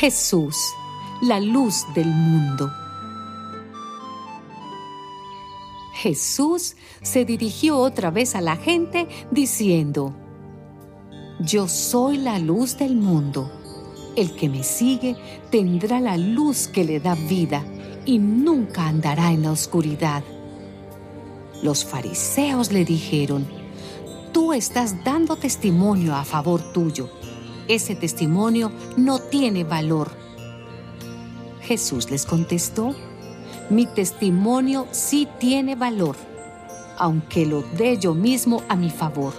Jesús, la luz del mundo. Jesús se dirigió otra vez a la gente diciendo, Yo soy la luz del mundo. El que me sigue tendrá la luz que le da vida y nunca andará en la oscuridad. Los fariseos le dijeron, Tú estás dando testimonio a favor tuyo. Ese testimonio no tiene valor. Jesús les contestó, mi testimonio sí tiene valor, aunque lo dé yo mismo a mi favor,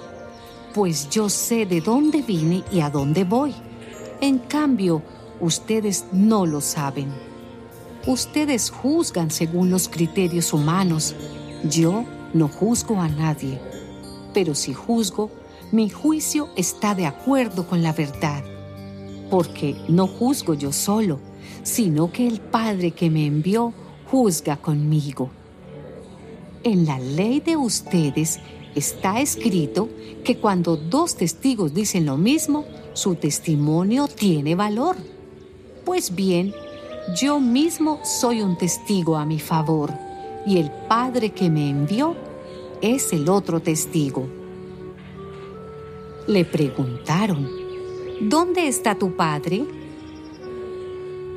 pues yo sé de dónde vine y a dónde voy. En cambio, ustedes no lo saben. Ustedes juzgan según los criterios humanos. Yo no juzgo a nadie. Pero si juzgo, mi juicio está de acuerdo con la verdad. Porque no juzgo yo solo, sino que el Padre que me envió juzga conmigo. En la ley de ustedes está escrito que cuando dos testigos dicen lo mismo, su testimonio tiene valor. Pues bien, yo mismo soy un testigo a mi favor y el Padre que me envió es el otro testigo. Le preguntaron, ¿dónde está tu Padre?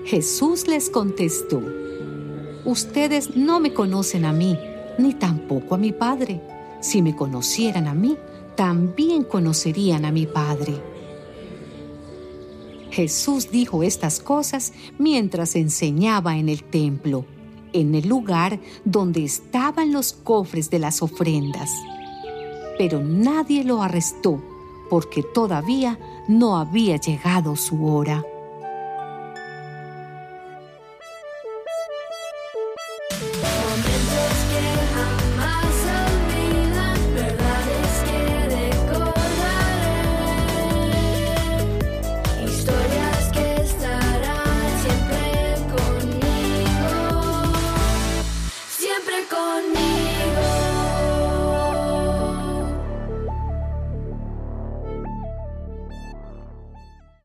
Jesús les contestó, Ustedes no me conocen a mí, ni tampoco a mi Padre. Si me conocieran a mí, también conocerían a mi Padre. Jesús dijo estas cosas mientras enseñaba en el templo, en el lugar donde estaban los cofres de las ofrendas. Pero nadie lo arrestó porque todavía no había llegado su hora.